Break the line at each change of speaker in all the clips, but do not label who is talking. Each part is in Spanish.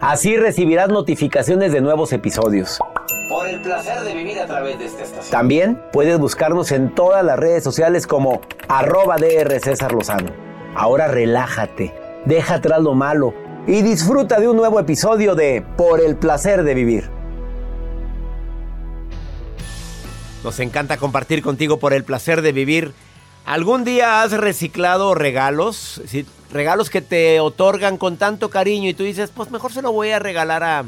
Así recibirás notificaciones de nuevos episodios. Por el placer de vivir a través de esta estación. También puedes buscarnos en todas las redes sociales como arroba DR César Lozano. Ahora relájate, deja atrás lo malo y disfruta de un nuevo episodio de Por el placer de vivir. Nos encanta compartir contigo por el placer de vivir. ¿Algún día has reciclado regalos? Regalos que te otorgan con tanto cariño y tú dices, pues mejor se lo voy a regalar a...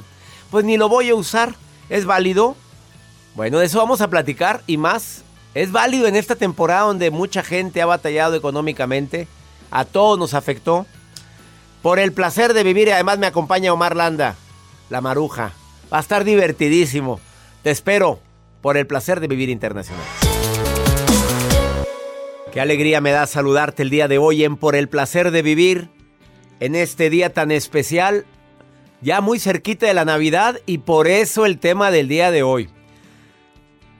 Pues ni lo voy a usar. ¿Es válido? Bueno, de eso vamos a platicar y más. ¿Es válido en esta temporada donde mucha gente ha batallado económicamente? A todos nos afectó. Por el placer de vivir y además me acompaña Omar Landa, la maruja. Va a estar divertidísimo. Te espero por el placer de vivir internacional. Qué alegría me da saludarte el día de hoy en Por el placer de vivir. En este día tan especial, ya muy cerquita de la Navidad y por eso el tema del día de hoy.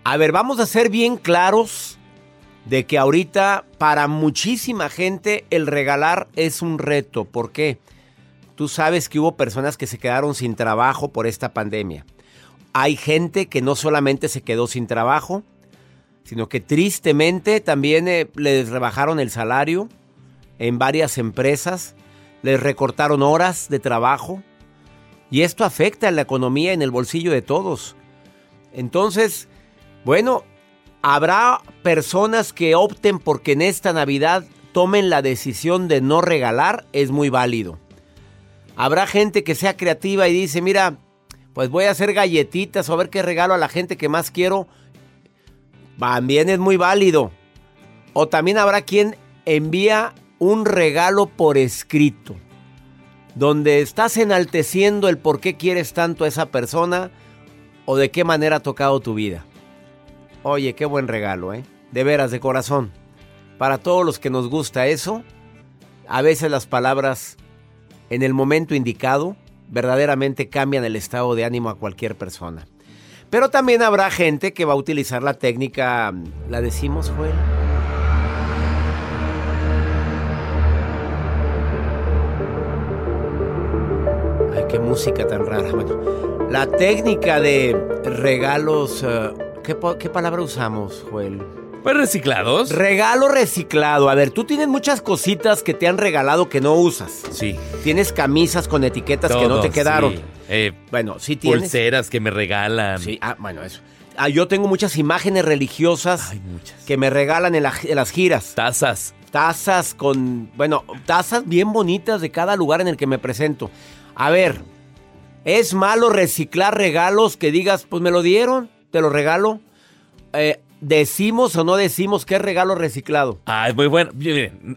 A ver, vamos a ser bien claros de que ahorita para muchísima gente el regalar es un reto. ¿Por qué? Tú sabes que hubo personas que se quedaron sin trabajo por esta pandemia. Hay gente que no solamente se quedó sin trabajo, sino que tristemente también eh, les rebajaron el salario en varias empresas, les recortaron horas de trabajo y esto afecta a la economía en el bolsillo de todos. Entonces, bueno, habrá personas que opten porque en esta Navidad tomen la decisión de no regalar, es muy válido. Habrá gente que sea creativa y dice, mira, pues voy a hacer galletitas o a ver qué regalo a la gente que más quiero. También es muy válido. O también habrá quien envía un regalo por escrito, donde estás enalteciendo el por qué quieres tanto a esa persona o de qué manera ha tocado tu vida. Oye, qué buen regalo, ¿eh? De veras, de corazón. Para todos los que nos gusta eso, a veces las palabras en el momento indicado verdaderamente cambian el estado de ánimo a cualquier persona. Pero también habrá gente que va a utilizar la técnica, ¿la decimos, Joel? Ay, qué música tan rara. Bueno, la técnica de regalos, uh, ¿qué, ¿qué, palabra usamos, Joel?
Pues reciclados.
Regalo reciclado. A ver, tú tienes muchas cositas que te han regalado que no usas.
Sí.
Tienes camisas con etiquetas que no te quedaron.
sí. Eh,
Bueno, sí tienes.
pulseras que me regalan.
Sí, ah, bueno, eso. Ah, yo tengo muchas imágenes religiosas
Ay, muchas.
que me regalan en, la- en las giras.
Tazas.
Tazas con, bueno, tazas bien bonitas de cada lugar en el que me presento. A ver, ¿es malo reciclar regalos que digas, pues me lo dieron, te lo regalo? Eh, ¿Decimos o no decimos es regalo reciclado?
Ah, es muy bueno.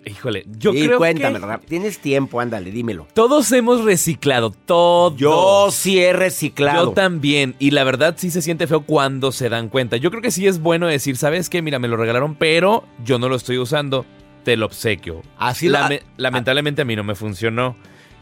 Híjole, yo
y
creo
cuéntame,
que
rap- tienes tiempo, ándale, dímelo.
todos hemos reciclado, todos.
Yo sí he reciclado.
Yo también. Y la verdad sí se siente feo cuando se dan cuenta. Yo creo que sí es bueno decir, ¿sabes qué? Mira, me lo regalaron, pero yo no lo estoy usando. Te lo obsequio.
Así la-
Lame- lamentablemente a mí no me funcionó.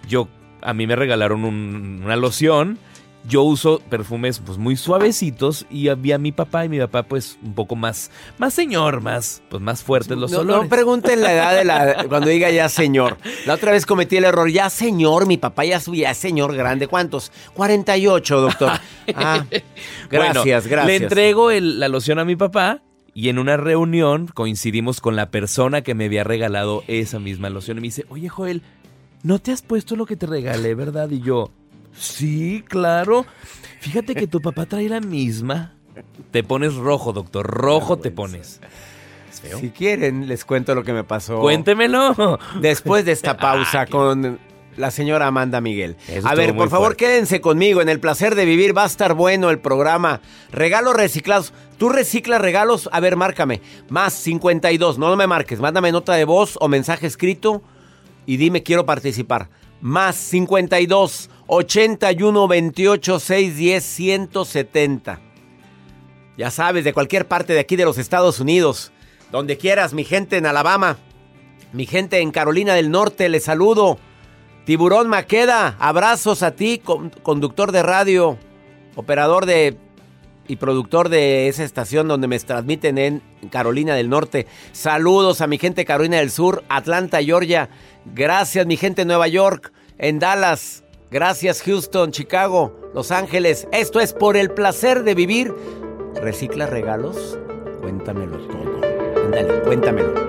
Yo, a mí me regalaron un- una loción. Yo uso perfumes pues muy suavecitos y había mi papá y mi papá pues un poco más, más señor, más, pues más fuertes los
no,
olores.
no pregunten la edad de la cuando diga ya señor. La otra vez cometí el error, ya señor, mi papá ya es señor grande. ¿Cuántos? 48, doctor. Ah, gracias,
Bueno,
gracias.
Le entrego el- la loción a mi papá y en una reunión coincidimos con la persona que me había regalado esa misma loción y me dice, oye Joel, ¿no te has puesto lo que te regalé, verdad? Y yo, sí, claro. Fíjate que tu papá trae la misma. Te pones rojo, doctor, rojo te pones. ¿Es feo?
Si quieren, les cuento lo que me pasó.
Cuéntemelo.
Después de esta pausa con la señora Amanda Miguel.
Eso
A ver, por favor,
fuerte.
quédense conmigo. En el placer de vivir va a estar bueno el programa. Regalos reciclados. ¿Tú reciclas regalos? A ver, márcame. Más 52. No, no me marques. Mándame nota de voz o mensaje escrito y dime quiero participar. Más 52 81 28 610 170. Ya sabes, de cualquier parte de aquí de los Estados Unidos. Donde quieras, mi gente en Alabama. Mi gente en Carolina del Norte, les saludo. Tiburón Maqueda, abrazos a ti, con- conductor de radio, operador de y productor de esa estación donde me transmiten en Carolina del Norte. Saludos a mi gente Carolina del Sur, Atlanta, Georgia. Gracias mi gente en Nueva York, en Dallas. Gracias Houston, Chicago, Los Ángeles. Esto es por el placer de vivir. ¿Recicla regalos? Cuéntamelo todo. Ándale, cuéntamelo.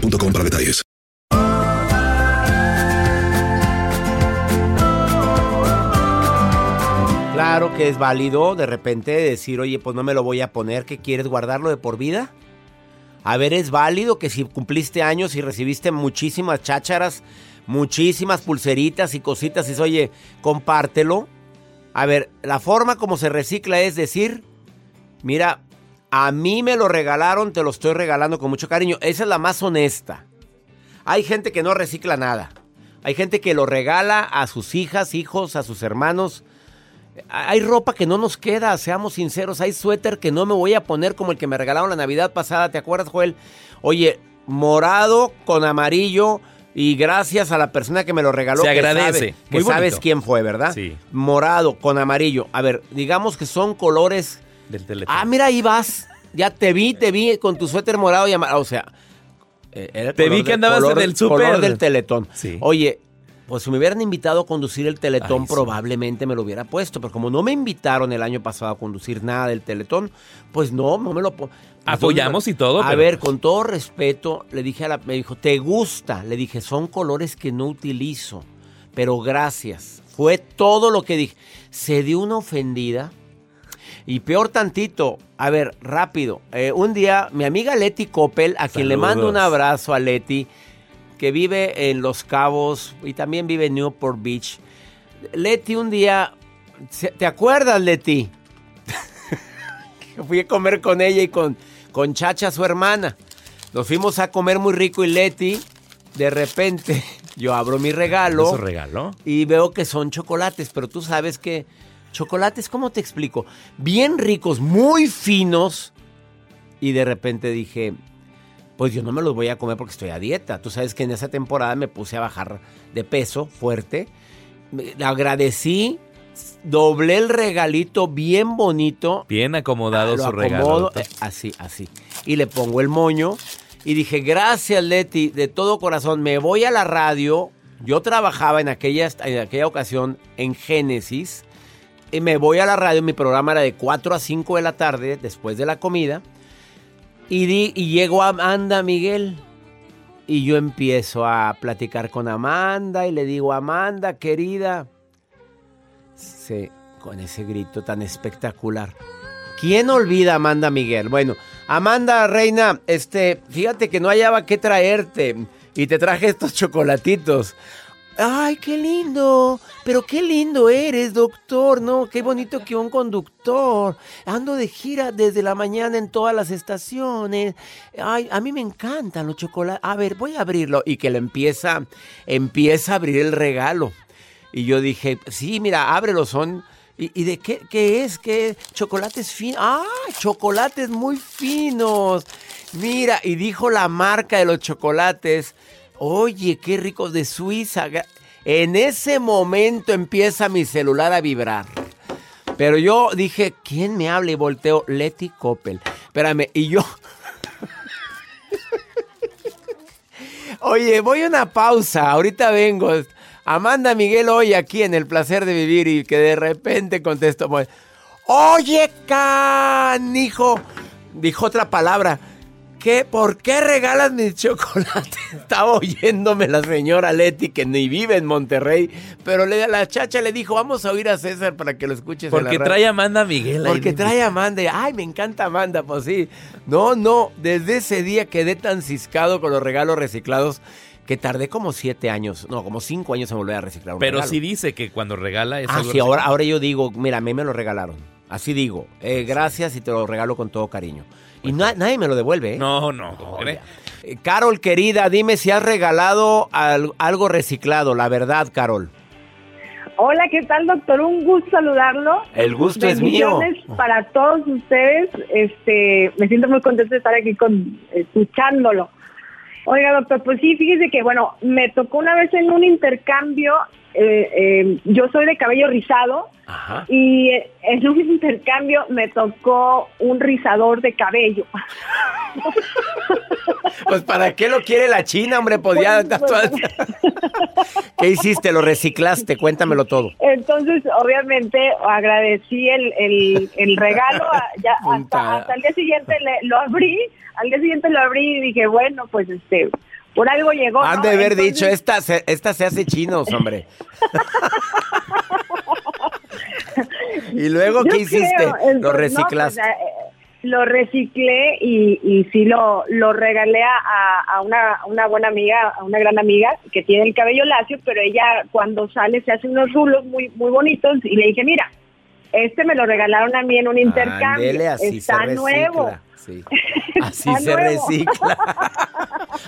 para detalles.
Claro que es válido de repente decir, oye, pues no me lo voy a poner, ¿qué quieres guardarlo de por vida? A ver, es válido que si cumpliste años y recibiste muchísimas chácharas, muchísimas pulseritas y cositas, y oye, compártelo. A ver, la forma como se recicla es decir, mira, a mí me lo regalaron, te lo estoy regalando con mucho cariño. Esa es la más honesta. Hay gente que no recicla nada. Hay gente que lo regala a sus hijas, hijos, a sus hermanos. Hay ropa que no nos queda, seamos sinceros. Hay suéter que no me voy a poner como el que me regalaron la Navidad pasada. ¿Te acuerdas, Joel? Oye, morado con amarillo. Y gracias a la persona que me lo regaló.
Se
que
agradece.
sabe- que
Muy
sabes quién fue, ¿verdad?
Sí.
Morado con amarillo. A ver, digamos que son colores.
Del teléfono.
Ah, mira, ahí vas. Ya te vi, te vi con tu suéter morado y amarillo. O sea, eh, era el
Te vi que andabas
color-
en el súper.
color del teletón.
Sí.
Oye, pues si me hubieran invitado a conducir el teletón,
Ay, sí.
probablemente me lo hubiera puesto. Pero como no me invitaron el año pasado a conducir nada del teletón, pues no, no me lo pues,
Apoyamos y todo,
A
pero-
ver, con todo respeto, le dije a la. Me dijo, ¿te gusta? Le dije, son colores que no utilizo. Pero gracias. Fue todo lo que dije. Se dio una ofendida. Y peor tantito, a ver, rápido. eh, un día, mi amiga Leti Coppel, a quien le mando un abrazo a Leti, que vive en Los Cabos y también vive en Newport Beach. Leti, un día, ¿te acuerdas, Leti? Fui a comer con ella y con, con Chacha, su hermana. Nos fuimos a comer muy rico y Leti, de repente, yo abro mi regalo.
¿Eso regaló?
Y veo que son chocolates, pero tú sabes que chocolates, ¿cómo te explico? Bien ricos, muy finos. Y de repente dije, pues yo no me los voy a comer porque estoy a dieta. Tú sabes que en esa temporada me puse a bajar de peso fuerte. Me- Agradecí, doblé el regalito bien bonito.
Bien acomodado
Lo
su regalo.
acomodo, eh, así, así. Y le pongo el moño. Y dije, gracias Leti, de todo corazón, me voy a la radio. Yo trabajaba en aquella, en aquella ocasión en Génesis. Y me voy a la radio, mi programa era de 4 a 5 de la tarde, después de la comida. Y, di, y llego a Amanda Miguel. Y yo empiezo a platicar con Amanda y le digo, Amanda, querida. Sí, con ese grito tan espectacular. ¿Quién olvida a Amanda Miguel? Bueno, Amanda Reina, este, fíjate que no hallaba qué traerte y te traje estos chocolatitos. Ay, qué lindo, pero qué lindo eres, doctor, ¿no? Qué bonito que un conductor. Ando de gira desde la mañana en todas las estaciones. Ay, a mí me encantan los chocolates. A ver, voy a abrirlo. Y que le empieza, empieza a abrir el regalo. Y yo dije, sí, mira, ábrelo, son... ¿Y, de qué, qué es? ¿Qué? Chocolates finos. Ah, chocolates muy finos. Mira, y dijo la marca de los chocolates. Oye, qué ricos de Suiza. En ese momento empieza mi celular a vibrar. Pero yo dije, ¿quién me habla? Y volteo, Leti Coppel. Espérame, y yo... Oye, voy a una pausa, ahorita vengo. Amanda Miguel hoy aquí en El Placer de Vivir y que de repente contesto, oye, canijo, dijo otra palabra, ¿qué? ¿Por qué regalas mis chocolates? Estaba oyéndome la señora Leti que ni vive en Monterrey, pero le, la chacha le dijo, vamos a oír a César para que lo escuches. la
Porque
radio".
trae Amanda Miguel ahí.
Porque trae Amanda. y, Ay, me encanta Amanda. Pues sí. No, no. Desde ese día quedé tan ciscado con los regalos reciclados que tardé como siete años. No, como cinco años en volver a reciclar un
Pero
regalo.
sí dice que cuando regala es
Ah,
algo
sí. Ahora, ahora yo digo, mira, a mí me lo regalaron. Así digo. eh, gracias y te lo regalo con todo cariño. Y na- nadie me lo devuelve, ¿eh?
No, no.
Eh, Carol, querida, dime si has regalado al- algo reciclado. La verdad, Carol.
Hola, ¿qué tal, doctor? Un gusto saludarlo.
El gusto es mío.
Para todos ustedes. Este, me siento muy contento de estar aquí con escuchándolo. Oiga, doctor, pues sí, fíjese que, bueno, me tocó una vez en un intercambio, eh, eh, yo soy de cabello rizado,
Ajá.
y eh, en un intercambio me tocó un rizador de cabello.
Pues ¿para qué lo quiere la China, hombre? Pues ya está toda- ¿Qué hiciste? ¿Lo reciclaste? Cuéntamelo todo.
Entonces, obviamente, agradecí el, el, el regalo. a- ya hasta, hasta el día siguiente le- lo abrí. Al día siguiente lo abrí y dije, bueno, pues este, por algo llegó.
Han
¿no?
de haber
Entonces,
dicho, esta se, esta se hace chinos, hombre. y luego,
yo
¿qué hiciste?
entonces,
Lo
no,
reciclaste.
pues, eh, lo reciclé y, y sí lo, lo regalé a, a una, una buena amiga, a una gran amiga que tiene el cabello lacio, pero ella cuando sale se hace unos rulos muy, muy bonitos y le dije, mira, este me lo regalaron a mí en un intercambio,
Ándele, así
está nuevo.
Sí. Así
Está
se
nuevo.
recicla.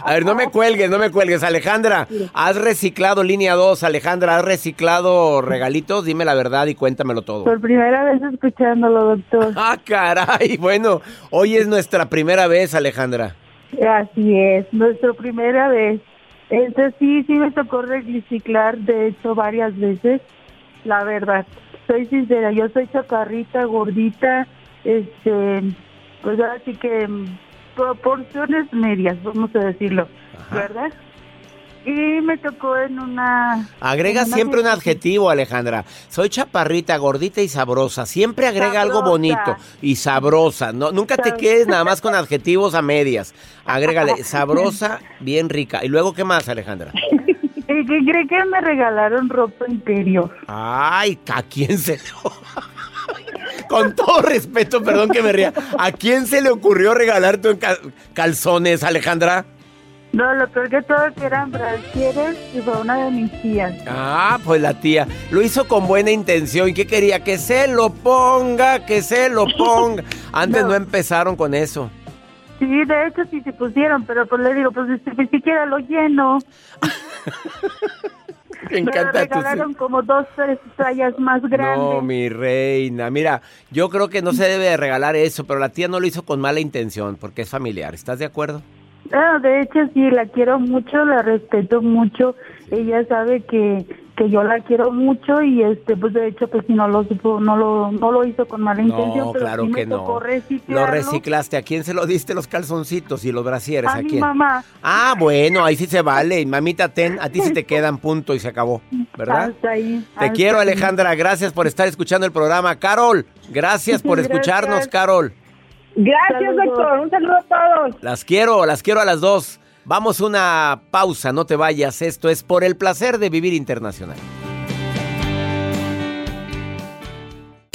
A ver, no me cuelgues, no me cuelgues. Alejandra, ¿has reciclado línea 2? Alejandra, ¿has reciclado regalitos? Dime la verdad y cuéntamelo todo.
Por primera vez escuchándolo, doctor.
Ah, caray. Bueno, hoy es nuestra primera vez, Alejandra.
Así es, nuestra primera vez. Este sí, sí me tocó reciclar, de hecho, varias veces. La verdad, soy sincera, yo soy chacarrita, gordita, este, pues ahora sí que mm, proporciones medias, vamos a decirlo, ¿verdad? Y me tocó en una...
Agrega
en una
siempre un adjetivo, Alejandra. Soy chaparrita, gordita y sabrosa. Siempre agrega algo bonito y sabrosa. No, nunca te quedes nada más con adjetivos a medias. Agrégale sabrosa, bien rica. ¿Y luego qué más, Alejandra?
¿Y qué cree que me regalaron ropa interior?
Ay, ¿a quién se Con todo respeto, perdón que me ría. ¿A quién se le ocurrió regalarte calzones, Alejandra?
No, lo peor que todo que eran brasieres y fue una de mis tías.
Ah, pues la tía lo hizo con buena intención. ¿Y qué quería? Que se lo ponga, que se lo ponga. Antes no,
No.
empezaron con eso.
Sí, de hecho sí se pusieron, pero pues le digo, pues este, ni siquiera lo lleno.
Me
Me
encanta tu...
regalaron como dos, tres tallas más grandes.
No, mi reina. Mira, yo creo que no se debe de regalar eso, pero la tía no lo hizo con mala intención, porque es familiar. ¿Estás de acuerdo?
Ah, de hecho sí, la quiero mucho, la respeto mucho. Ella sabe que, que yo la quiero mucho y este, pues de hecho pues si no lo supo, no lo, no lo hizo con mala intención,
No,
pero
claro
sí me
que no.
tocó
Lo reciclaste. ¿A quién se lo diste los calzoncitos y los brasieres?
A
¿A
mi
quién?
mamá.
Ah, bueno, ahí sí se vale. Mamita, ten, a ti sí te quedan punto y se acabó, ¿verdad?
Hasta ahí.
Te
hasta
quiero,
ahí.
Alejandra. Gracias por estar escuchando el programa. Carol, gracias por
Gracias.
escucharnos, Carol.
Gracias,
Saludos.
doctor. Un saludo a todos.
Las quiero, las quiero a las dos. Vamos una pausa, no te vayas. Esto es por el placer de vivir internacional.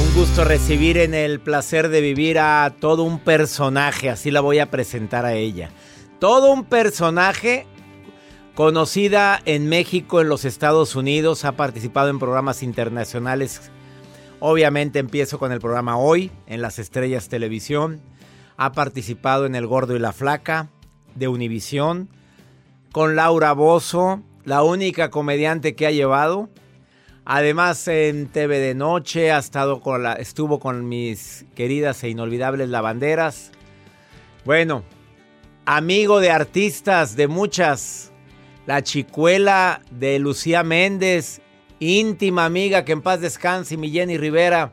Un gusto recibir en el placer de vivir a todo un personaje, así la voy a presentar a ella. Todo un personaje conocida en México, en los Estados Unidos, ha participado en programas internacionales. Obviamente empiezo con el programa Hoy, en las Estrellas Televisión. Ha participado en El Gordo y la Flaca de Univisión. Con Laura Bozo, la única comediante que ha llevado. Además, en TV de Noche ha estado con la, estuvo con mis queridas e inolvidables lavanderas. Bueno, amigo de artistas de muchas. La chicuela de Lucía Méndez, íntima amiga, que en paz descanse, mi Jenny Rivera.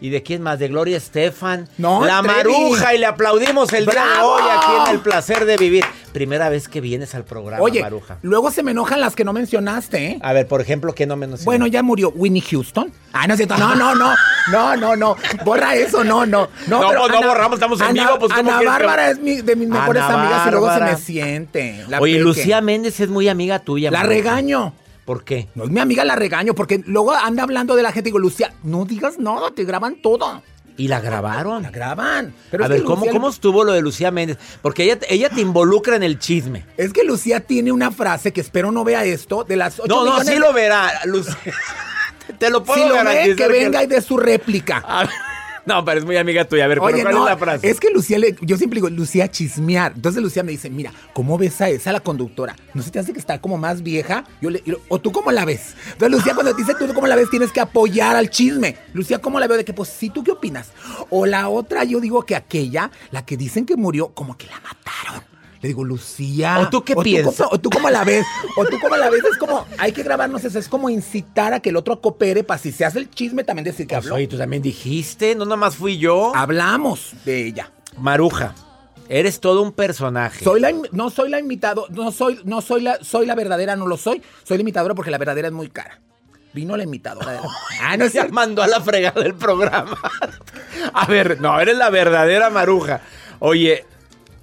¿Y de quién más? De Gloria Estefan.
No,
La
Trevi.
Maruja y le aplaudimos el día de hoy aquí en El Placer de Vivir. Primera vez que vienes al programa,
Oye,
Maruja.
luego se me enojan las que no mencionaste, ¿eh?
A ver, por ejemplo, ¿qué no menos?
Bueno, ya murió Winnie Houston. Ah, no es cierto. No, no, no. No, no, no. Borra eso, no, no. No,
No,
pero
pues no borramos, estamos en
Ana-
vivo, pues, ¿cómo
Ana
que-
Bárbara es mi- de mis mejores
Ana
amigas y luego se me siente. La
Oye,
peque.
Lucía Méndez es muy amiga tuya.
La
Maruja.
regaño.
¿Por qué?
No mi amiga, la regaño, porque luego anda hablando de la gente y digo, Lucía, no digas nada, te graban todo.
¿Y la grabaron?
La graban. Pero
a ver, ¿cómo,
Lucía-
¿cómo estuvo lo de Lucía Méndez? Porque ella, ella te involucra en el chisme.
Es que Lucía tiene una frase que espero no vea esto, de las ocho
No, no, sí lo verá, Lucía. Te lo puedo
Si lo ve, que venga y dé su réplica.
A ver, No, pero es muy amiga tuya. A ver, pero
Oye,
¿cuál
no,
es la frase?
es que Lucía, le- yo siempre digo, Lucía chismear. Entonces Lucía me dice, mira, ¿cómo ves a esa la conductora? ¿No se te hace que está como más vieja? Yo le, yo- o tú cómo la ves. Entonces Lucía cuando te dice tú cómo la ves, tienes que apoyar al chisme. Lucía, ¿cómo la veo? De que, pues sí, ¿tú qué opinas? O la otra, yo digo que aquella, la que dicen que murió, como que la mataron. Le digo, Lucía.
¿O tú qué piensas?
o tú cómo la ves. O tú cómo la ves. Es como, hay que grabarnos eso. Es como incitar a que el otro coopere para si se hace el chisme también decir que
Pues,
habló.
oye, tú también dijiste, no nada más fui yo.
Hablamos de ella.
Maruja, eres todo un personaje.
Soy la no soy la imitado, no soy, no soy la, soy la verdadera, no lo soy. Soy la imitadora porque la verdadera es muy cara. Vino la imitadora. de-
Ah, no se mandó a la fregada del programa. A ver, no, eres la verdadera Maruja. Oye,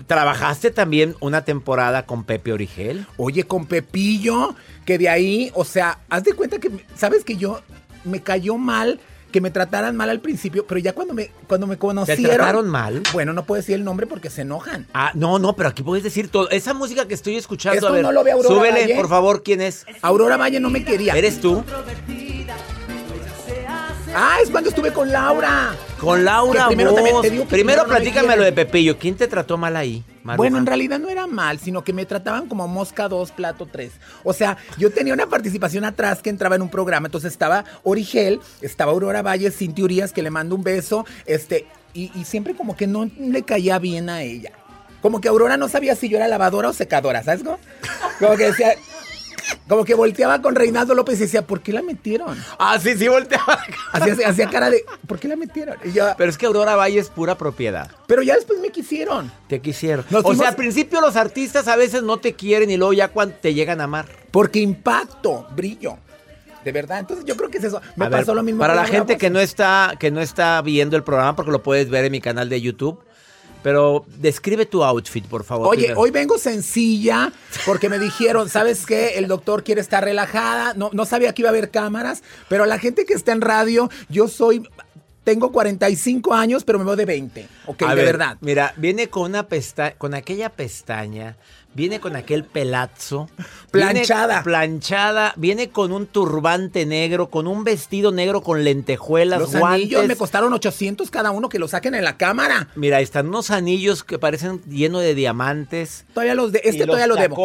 ¿trabajaste también una temporada con Pepe Origel?
Oye, con Pepillo, que de ahí, o sea, haz de cuenta que, sabes que yo me cayó mal que me trataran mal al principio, pero ya cuando me, cuando me conocieron.
trataron mal?
Bueno, no puedo decir el nombre porque se enojan.
Ah, no, no, pero aquí puedes decir todo. Esa música que estoy escuchando,
Esto
a ver,
no lo ve Aurora
súbele,
Valle.
por favor, ¿quién es?
Aurora Valle no me quería.
¿Eres tú?
Ah, es cuando estuve con Laura.
Con Laura
primero
Voz.
también te digo que
Primero
primero no me
platícame lo de. Pepillo. ¿Quién te trató mal ahí, Maruja?
Bueno, en realidad no era mal, sino que me trataban como mosca 2, plato 3. O sea, yo tenía una participación atrás que entraba en un programa, entonces estaba Origel, estaba Aurora Valle, Cintia Urias, que le mando un beso, este, y, y siempre como que no le caía bien a ella. Como que Aurora no sabía si yo era lavadora o secadora, ¿sabes? Como que decía, como que volteaba con Reinaldo López y decía, ¿por qué la metieron?
Ah, sí, sí, volteaba.
Hacía, hacía cara de, ¿por qué la metieron? Y yo,
Pero es que Aurora Valle es pura propiedad.
pero ya después me quisieron.
Te quisieron.
Nos
o
fuimos-
sea, al principio los artistas a veces no te quieren y luego ya cuando te llegan a amar.
Porque impacto, brillo. De verdad, entonces yo creo que es eso. Me
A ver,
pasó lo mismo.
Para la gente que no está que no está viendo el programa porque lo puedes ver en mi canal de YouTube, pero describe tu outfit, por favor.
Oye,
primero.
hoy vengo sencilla porque me dijeron, ¿sabes qué? El doctor quiere estar relajada. No, no sabía que iba a haber cámaras, pero la gente que está en radio, yo soy, tengo 45 años, pero me veo de 20. Ok,
A
de
ver,
verdad.
Mira, viene con una pestaña, con aquella pestaña, viene con aquel pelazo.
Planchada.
viene planchada, viene con un turbante negro, con un vestido negro con lentejuelas,
Los
guantes.
anillos me costaron 800 cada uno, que lo saquen en la cámara.
Mira, ahí están unos anillos que parecen llenos de diamantes.
Todavía los de,
y
este
los
todavía lo debo.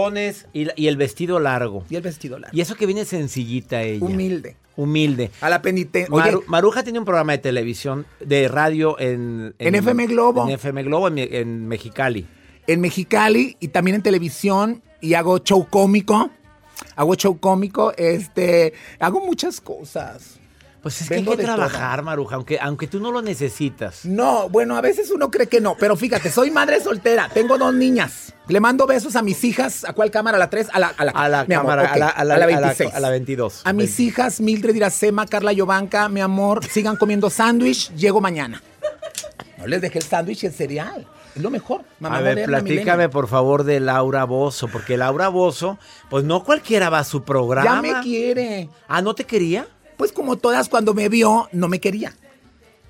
y, y el vestido largo.
Y el vestido largo.
Y eso que viene sencillita ella.
Humilde.
Humilde.
A la penitencia.
Maru- Maruja tiene un programa de televisión, de radio en...
En FM Globo.
En FM Globo, en Mexicali.
En Mexicali y también en televisión y hago show cómico. Hago show cómico, este, hago muchas cosas.
Pues es que
Vengo
hay que
todo.
trabajar, Maruja, aunque, aunque tú no lo necesitas.
No, bueno, a veces uno cree que no, pero fíjate, soy madre soltera, tengo dos niñas. Le mando besos a mis hijas, ¿a cuál cámara? ¿A la 3? A la, a la,
A la cámara, a la, a la-
a la
a la-
26.
a la 22.
A mis hijas, Mildred Iracema, Carla Yovanca, mi amor, sigan comiendo sándwich, llego mañana. No les dejé el sándwich y el cereal. Es lo mejor. Mamá
a ver, platícame por favor de Laura Bozo, porque Laura Bozo, pues no cualquiera va a su programa.
Ya me quiere.
Ah, ¿no te quería?
Pues como todas cuando me vio, no me quería.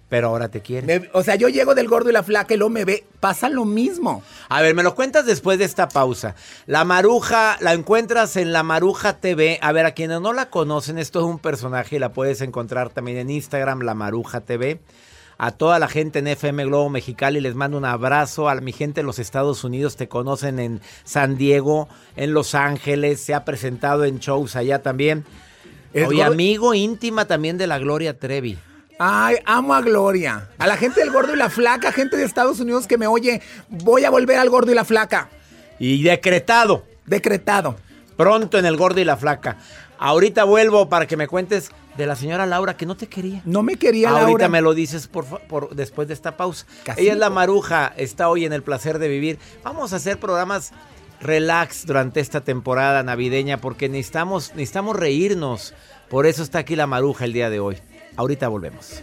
Pero ahora te quiere.
Me- o sea, yo llego del gordo y la flaca y luego me ve, pasa lo mismo.
A ver, me lo cuentas después de esta pausa. La Maruja, la encuentras en La Maruja TV. A ver, a quienes no la conocen, esto es un personaje y la puedes encontrar también en Instagram, La Maruja TV. A toda la gente en FM Globo Mexicali. Les mando un abrazo. A mi gente en los Estados Unidos te conocen en San Diego, en Los Ángeles. Se ha presentado en shows allá también. Oye, amigo íntima también de la Gloria Trevi.
Ay, amo a Gloria. A la gente del gordo y la flaca, gente de Estados Unidos que me oye, voy a volver al gordo y la flaca.
Y decretado.
Decretado.
Pronto en el gordo y la flaca. Ahorita vuelvo para que me cuentes de la señora Laura que no te quería.
No me quería
Ahorita
Laura.
me lo dices por, por- después de esta pausa.
Casi
Ella es la maruja, está hoy en el placer de vivir. Vamos a hacer programas relax durante esta temporada navideña porque necesitamos, necesitamos reírnos. Por eso está aquí la maruja el día de hoy. Ahorita volvemos.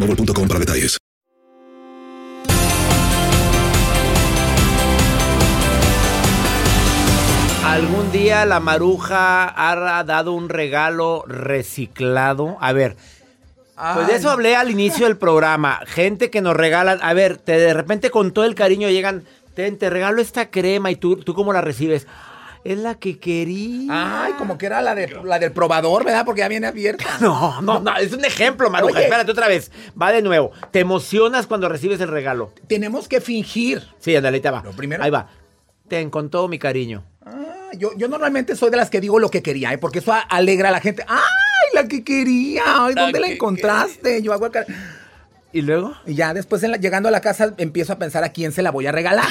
boostmobile.com para detalles.
¿Algún día la maruja ha dado un regalo reciclado? A ver, pues de eso hablé al inicio del programa. Gente que nos regalan, a ver, te, de repente con todo el cariño llegan, Ten, te regalo esta crema y tú, ¿tú cómo la recibes? Es la que quería.
Ay, como que era la, de, la del probador, ¿verdad? Porque ya viene abierta.
No, no, no, es un ejemplo, Maruja.
Oye.
Espérate otra vez. Va de nuevo. Te emocionas cuando recibes el regalo.
Tenemos que fingir.
Sí, ándale, ahí te va.
Lo primero.
Ahí va. Ten, con todo mi cariño.
Ah, yo, yo normalmente soy de las que digo lo que quería, ¿eh? porque eso alegra a la gente. ¡Ay, la que quería! Ay, ¿Dónde la,
que
encontraste? Yo hago acá.
¿Y luego?
Y ya después, en la- llegando a la casa, empiezo a pensar a quién se la voy a regalar.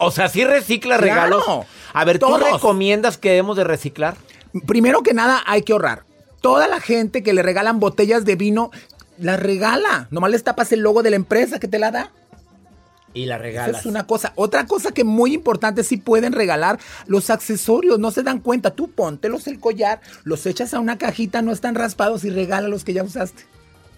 O sea, sí recicla
Claro.
regalos. A ver, ¿tú
Todos.
recomiendas que debemos de reciclar?
Primero que nada, hay que ahorrar. Toda la gente que le regalan botellas de vino, la regala. Nomás les tapas el logo de la empresa que te la da.
Y la
Esa
regalas.
es una cosa. Otra cosa que muy importante, sí pueden regalar los accesorios. No se dan cuenta. Tú póntelos el collar, los echas a una cajita, no están raspados y regala los que ya usaste.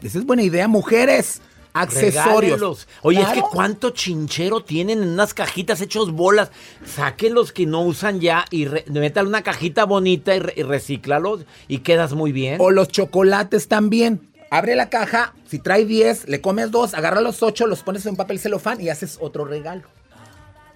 Esa es buena idea, mujeres. Accesorios.
Regálenlos. Oye, es que cuánto chinchero tienen en unas cajitas hechos bolas. Saquen los que no usan ya y métale una cajita bonita y, re- y recíclalos y quedas muy bien.
O los chocolates también. Abre la caja, si trae 10, le comes dos, agarra los 8, los pones en papel celofán y haces otro regalo.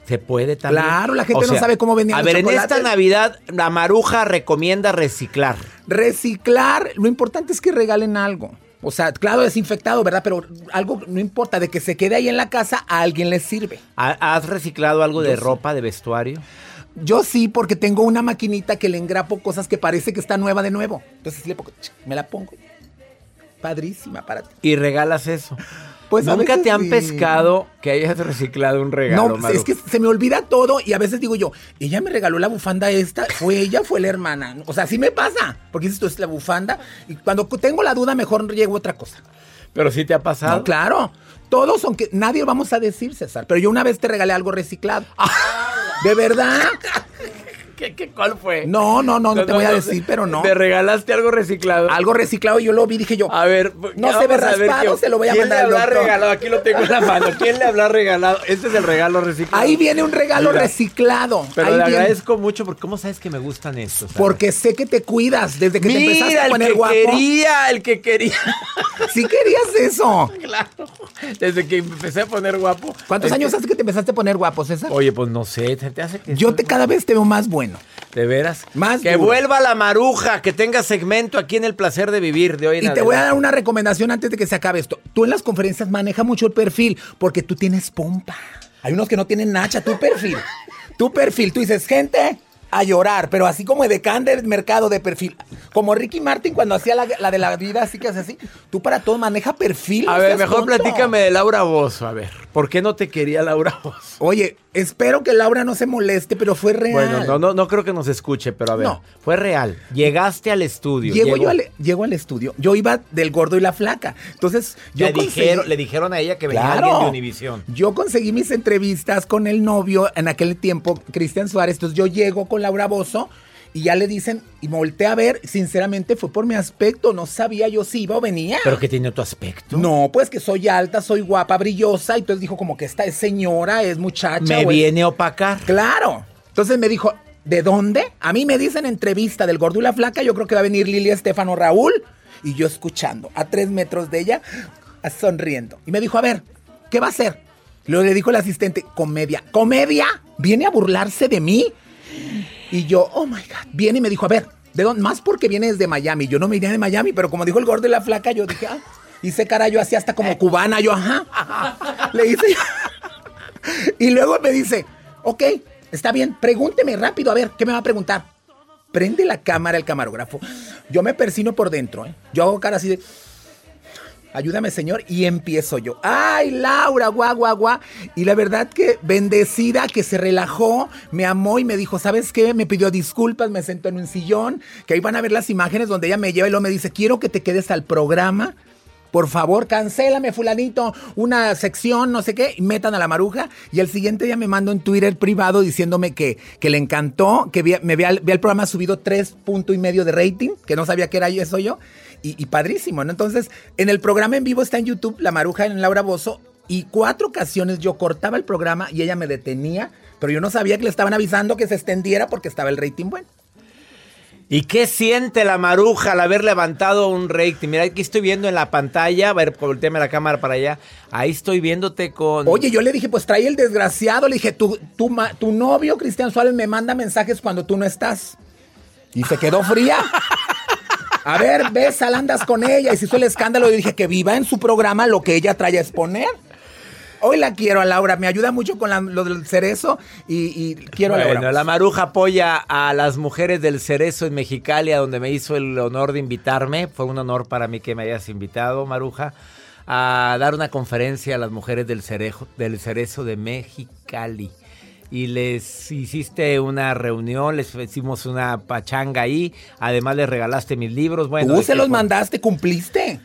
Se puede también.
Claro, la gente no sabe cómo vendían
A ver, en esta Navidad, la maruja recomienda reciclar.
Reciclar, lo importante es que regalen algo. O sea, claro, desinfectado, ¿verdad? Pero algo, no importa, de que se quede ahí en la casa, a alguien le sirve.
¿Ha- ¿Has reciclado algo de
sí.
ropa, de vestuario?
Yo sí, porque tengo una maquinita que le engrapo cosas que parece que está nueva de nuevo. Entonces le pongo, me la pongo. Padrísima para ti.
Y regalas eso.
Pues
Nunca te han
sí.
pescado que hayas reciclado un regalo,
No,
Maru?
es que se me olvida todo y a veces digo yo, ella me regaló la bufanda esta, fue ella, fue la hermana. O sea, sí me pasa, porque dices tú es la bufanda y cuando tengo la duda mejor llego a otra cosa.
Pero sí te ha pasado.
No, claro. Todos, aunque nadie vamos a decir, César, pero yo una vez te regalé algo reciclado. ¿De verdad?
¿Qué, qué, cuál fue?
No, no, no, no, te voy a decir, pero no.
¿Me regalaste algo reciclado?
Algo reciclado, yo lo vi, dije yo.
A ver,
no se ve raspado, se lo voy a
¿quién
mandar al
le habrá
doctor.
regalado? Aquí lo tengo en la mano. ¿Quién le habrá regalado? Este es el regalo reciclado.
Ahí viene un regalo
Mira,
reciclado.
Pero
Ahí
le
viene.
agradezco mucho porque ¿cómo sabes que me gustan estos?
Porque sé que te cuidas desde que te empezaste a
el
poner
que
guapo.
quería, el que quería.
Sí querías eso.
Claro. Desde que empecé a poner guapo.
¿Cuántos años hace que te empezaste a poner guapo, César?
Oye, pues no sé, ¿te, te hace que
Yo te cada vez te veo más bueno.
¿De veras?
Más
Que
duro.
vuelva la maruja, que tenga segmento aquí en el placer de vivir de hoy en
Y te voy a dar una recomendación antes de que se acabe esto. Tú en las conferencias maneja mucho el perfil porque tú tienes pompa. Hay unos que no tienen nacha, tu perfil. Tu perfil, tú dices, gente, a llorar, pero así como de del mercado de perfil. Como Ricky Martin cuando hacía la, la de la vida, así que hace así. Tú para todo maneja perfil.
A
no
ver, mejor
tonto.
platícame de Laura Bozo. A ver, ¿por qué no te quería Laura Bozo?
Oye, espero que Laura no se moleste, pero fue real.
Bueno, no, no, no creo que nos escuche, pero a ver,
No.
fue real. Llegaste al estudio.
Llego
llegó.
yo al, llego al estudio. Yo iba del gordo y la flaca. Entonces, yo
le,
conseguí-
dijeron, le dijeron a ella que venía
Claro.
alguien de Univisión.
Yo conseguí mis entrevistas con el novio en aquel tiempo, Cristian Suárez. Entonces yo llego con Laura Bozo y ya le dicen, y me volteé a ver, sinceramente fue por mi aspecto. No sabía yo si iba o venía.
¿Pero que tiene tu aspecto?
No, pues que soy alta, soy guapa, brillosa. Y entonces dijo como que esta es señora, es muchacha.
Me
o
viene a opacar.
Claro. Entonces me dijo, ¿de dónde? A mí me dicen entrevista del gordo y la flaca, yo creo que va a venir Lilia Estefano Raúl. Y yo escuchando, a tres metros de ella, sonriendo. Y me dijo, a ver, ¿qué va a hacer? Luego le dijo el asistente, comedia. ¿Comedia? ¿Viene a burlarse de mí? Y yo, oh my God. Viene y me dijo, a ver, ¿de dónde? Más porque viene desde Miami. Yo no me iría de Miami, pero como dijo el gordo y la flaca, yo dije, ah. Hice cara yo así hasta como cubana, yo, ajá. Le hice y luego me dice, ok, está bien, pregúnteme rápido, a ver, ¿qué me va a preguntar? Prende la cámara el camarógrafo. Yo me persino por dentro, ¿eh? Yo hago cara así de... Ayúdame, señor, y empiezo yo. ¡Ay, Laura, guau, guau, guau! Y la verdad que bendecida, que se relajó, me amó y me dijo, ¿sabes qué? Me pidió disculpas, me sentó en un sillón, que ahí van a ver las imágenes donde ella me lleva y luego me dice, quiero que te quedes al programa. Por favor, cancélame, fulanito, una sección, no sé qué, y metan a la maruja. Y el siguiente día me mandó en Twitter privado diciéndome que, que le encantó, que me vea el programa subido tres puntos y medio de rating, que no sabía que era eso yo. Y, y padrísimo, ¿no? Entonces, en el programa en vivo está en YouTube, La Maruja en Laura Bozo, y cuatro ocasiones yo cortaba el programa y ella me detenía, pero yo no sabía que le estaban avisando que se extendiera porque estaba el rating bueno.
¿Y qué siente la maruja al haber levantado un rating? Mira, aquí estoy viendo en la pantalla, a ver, volteame la cámara para allá. Ahí estoy viéndote con...
Oye, yo le dije, pues trae el desgraciado. Le dije, tu, tu, tu novio, Cristian Suárez, me manda mensajes cuando tú no estás. Y se quedó fría. A ver, ves, andas con ella. Y se hizo el escándalo. Y dije que viva en su programa lo que ella trae a exponer. Hoy la quiero a Laura. Me ayuda mucho con la- lo del cerezo. Y, y quiero a
Bueno,
Laura.
la Maruja apoya a las mujeres del Cerezo en Mexicali, a donde me hizo el honor de invitarme. Fue un honor para mí que me hayas invitado, Maruja, a dar una conferencia a las mujeres del Cerezo, del Cerezo de Mexicali. Y les hiciste una reunión, les hicimos una pachanga ahí. Además, les regalaste mis libros. Bueno,
Tú se
que
los mandaste, cumpliste.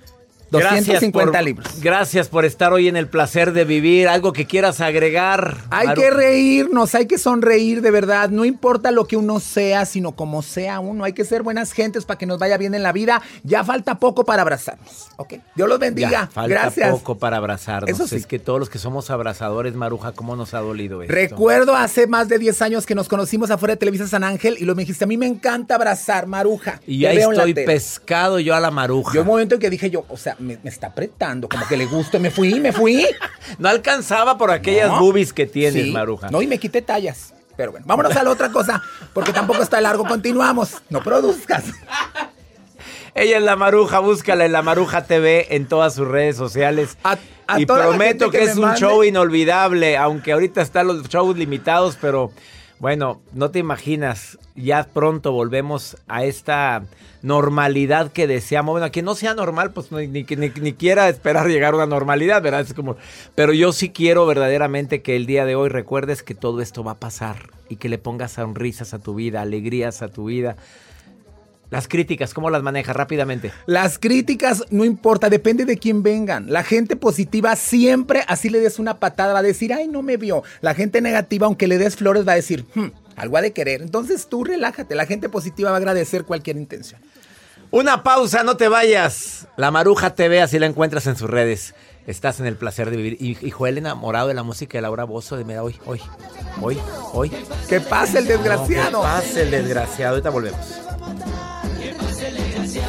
Gracias
250
por-
libros.
Gracias por estar hoy en el placer de vivir. ¿Algo que quieras agregar?
Hay que reírnos, hay que sonreír de verdad. No importa lo que uno sea, sino como sea uno. Hay que ser buenas gentes para que nos vaya bien en la vida. Ya falta poco para abrazarnos. ¿ok? Dios los bendiga.
Ya, falta
Gracias.
poco para abrazarnos.
Eso sí.
Es que todos los que somos abrazadores, Maruja, ¿cómo nos ha dolido esto?
Recuerdo hace más de 10 años que nos conocimos afuera de Televisa San Ángel y lo me dijiste, a mí me encanta abrazar, Maruja.
Y ahí estoy
tele".
pescado yo a la Maruja.
Yo un momento en que dije yo, o sea, me, me está apretando, como que le gusto, me fui, me fui.
No alcanzaba por aquellas
No.
boobies que tienes,
Sí.
Maruja.
No, y me quité tallas. Pero bueno, vámonos a la otra cosa, porque tampoco está largo. Continuamos. No produzcas.
Ella es la Maruja, búscala en la Maruja TV en todas sus redes sociales.
a
y prometo que,
que
es un
mande-
show inolvidable, aunque ahorita están los shows limitados, pero Bueno, no te imaginas, ya pronto volvemos a esta normalidad que deseamos. Bueno, que no sea normal, pues ni, ni, ni, quiera esperar llegar a una normalidad, ¿verdad? Es como, pero yo sí quiero verdaderamente que el día de hoy recuerdes que todo esto va a pasar y que le pongas sonrisas a tu vida, alegrías a tu vida. Las críticas, ¿cómo las manejas rápidamente?
Las críticas no importa, depende de quién vengan. La gente positiva siempre, así le des una patada, va a decir, ay, no me vio. La gente negativa, aunque le des flores, va a decir, hmm, algo ha de querer. Entonces tú relájate, la gente positiva va a agradecer cualquier intención.
Una pausa, no te vayas. La Maruja TV, así la encuentras en sus redes. Estás en el placer de vivir. Y, Joel enamorado de la música de Laura Bozo de Mira hoy, hoy, hoy, hoy.
Que pase el desgraciado.
que pase el desgraciado. Ahorita volvemos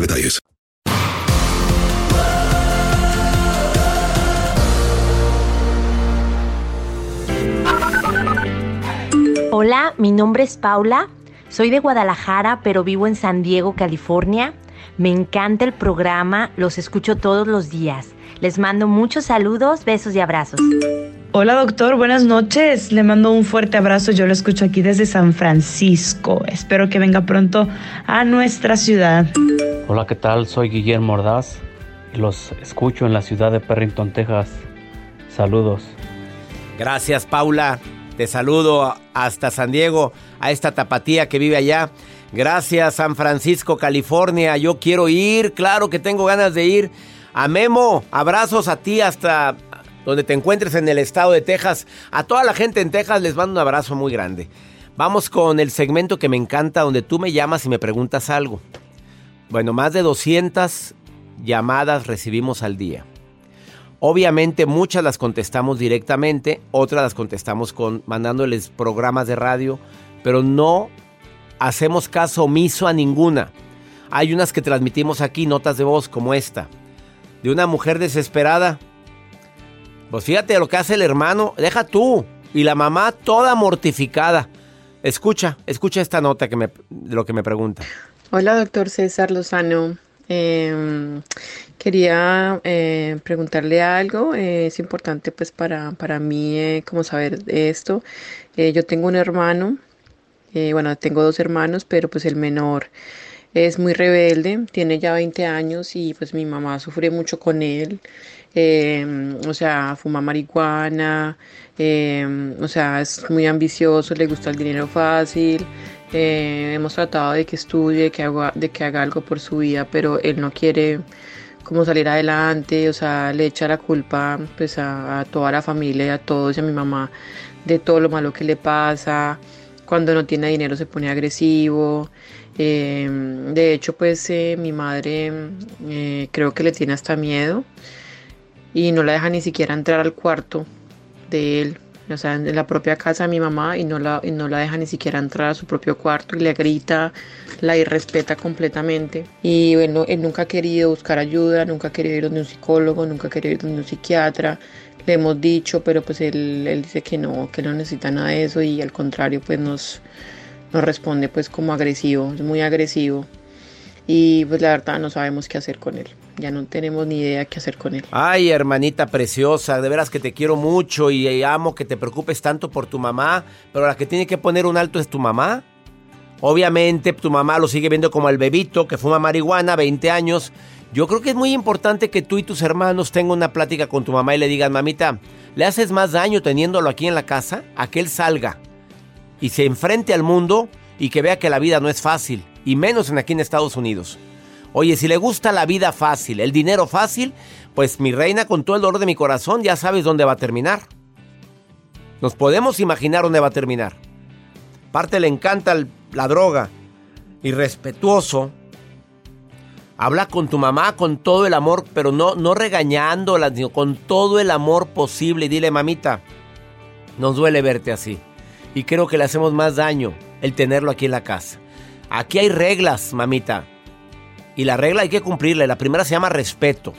detalles.
Hola, mi nombre es Paula. Soy de Guadalajara, pero vivo en San Diego, California. Me encanta el programa, los escucho todos los días. Les mando muchos saludos, besos y abrazos.
Hola doctor, buenas noches. Le mando un fuerte abrazo. Yo lo escucho aquí desde San Francisco. Espero que venga pronto a nuestra ciudad.
Hola, ¿qué tal? Soy Guillermo Ordaz y los escucho en la ciudad de Perrington, Texas. Saludos.
Gracias, Paula. Te saludo hasta San Diego, a esta tapatía que vive allá. Gracias, San Francisco, California. Yo quiero ir, claro que tengo ganas de ir. A Memo, abrazos a ti hasta donde te encuentres en el estado de Texas. A toda la gente en Texas les mando un abrazo muy grande. Vamos con el segmento que me encanta, donde tú me llamas y me preguntas algo. Bueno, más de 200 llamadas recibimos al día. Obviamente muchas las contestamos directamente, otras las contestamos con mandándoles programas de radio, pero no hacemos caso omiso a ninguna. Hay unas que transmitimos aquí, notas de voz como esta, de una mujer desesperada pues fíjate lo que hace el hermano, deja tú. Y la mamá toda mortificada. Escucha, escucha esta nota que me, lo que me pregunta.
Hola, doctor César Lozano. Em, quería eh, preguntarle algo. Eh, es importante pues para, para mí eh, como saber esto. yo tengo un hermano. bueno, tengo dos hermanos, pero pues el menor es muy rebelde. Tiene ya 20 años y pues mi mamá sufre mucho con él. Em, o sea, fuma marihuana, em, o sea, es muy ambicioso, le gusta el dinero fácil. Eh, hemos tratado de que estudie, que haga, de que haga algo por su vida, pero él no quiere cómo salir adelante, o sea, le echa la culpa pues a, a toda la familia, a todos y a mi mamá de todo lo malo que le pasa, cuando no tiene dinero se pone agresivo, eh, de hecho pues eh, mi madre eh, creo que le tiene hasta miedo y no la deja ni siquiera entrar al cuarto de él o sea, en la propia casa de mi mamá y no la, y no la deja ni siquiera entrar a su propio cuarto y le grita, la irrespeta completamente. Y bueno, él nunca ha querido buscar ayuda, nunca ha querido ir donde un psicólogo, nunca ha querido ir donde un psiquiatra. Le hemos dicho, pero pues él, él dice que no, que no necesita nada de eso y al contrario pues nos, nos responde pues como agresivo, es muy agresivo. Y pues la verdad no sabemos qué hacer con él. Ya no tenemos ni idea qué hacer con él.
Ay, hermanita preciosa, de veras que te quiero mucho y amo que te preocupes tanto por tu mamá, pero la que tiene que poner un alto es tu mamá. Obviamente tu mamá lo sigue viendo como el bebito que fuma marihuana, 20 años. Yo creo que es muy importante que tú y tus hermanos tengan una plática con tu mamá y le digan, mamita, ¿le haces más daño teniéndolo aquí en la casa? A que él salga y se enfrente al mundo y que vea que la vida no es fácil, y menos en aquí en Estados Unidos. Oye, si le gusta la vida fácil, el dinero fácil, pues mi reina, con todo el dolor de mi corazón, ya sabes dónde va a terminar. Nos podemos imaginar dónde va a terminar. Aparte le encanta la droga. Irrespetuoso. Habla con tu mamá con todo el amor, pero no, no regañándola, sino con todo el amor posible. Y dile, mamita, nos duele verte así. Y creo que le hacemos más daño el tenerlo aquí en la casa. Aquí hay reglas, mamita. Y la regla hay que cumplirla. La primera se llama respeto.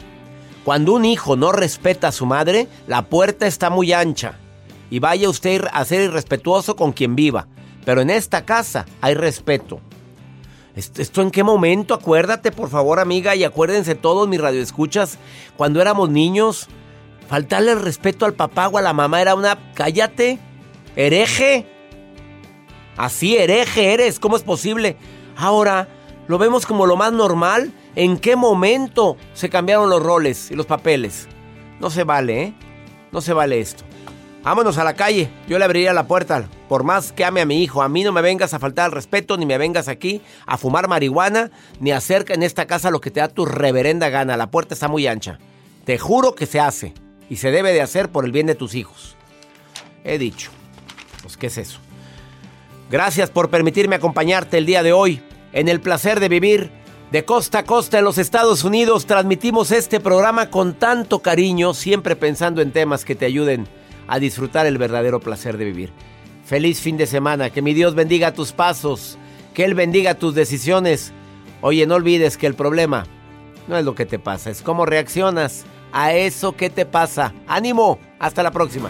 Cuando un hijo no respeta a su madre, la puerta está muy ancha. Y vaya usted a ser irrespetuoso con quien viva. Pero en esta casa hay respeto. ¿Esto, en qué momento? Acuérdate, por favor, amiga, y acuérdense todos mis radioescuchas, cuando éramos niños, faltarle el respeto al papá o a la mamá era una... Cállate, hereje. Así, hereje eres, ¿cómo es posible? Ahora, lo vemos como lo más normal. ¿En qué momento se cambiaron los roles y los papeles? No se vale, ¿eh? No se vale esto. Vámonos a la calle. Yo le abriría la puerta. Por más que ame a mi hijo, a mí no me vengas a faltar al respeto, ni me vengas aquí a fumar marihuana, ni a hacer en esta casa lo que te da tu reverenda gana. La puerta está muy ancha. Te juro que se hace. Y se debe de hacer por el bien de tus hijos. He dicho. ¿Qué es eso? Gracias por permitirme acompañarte el día de hoy en el placer de vivir. De costa a costa en los Estados Unidos transmitimos este programa con tanto cariño, siempre pensando en temas que te ayuden a disfrutar el verdadero placer de vivir. Feliz fin de semana, que mi Dios bendiga tus pasos, que Él bendiga tus decisiones. Oye, no olvides que el problema no es lo que te pasa, es cómo reaccionas a eso que te pasa. Ánimo, hasta la próxima.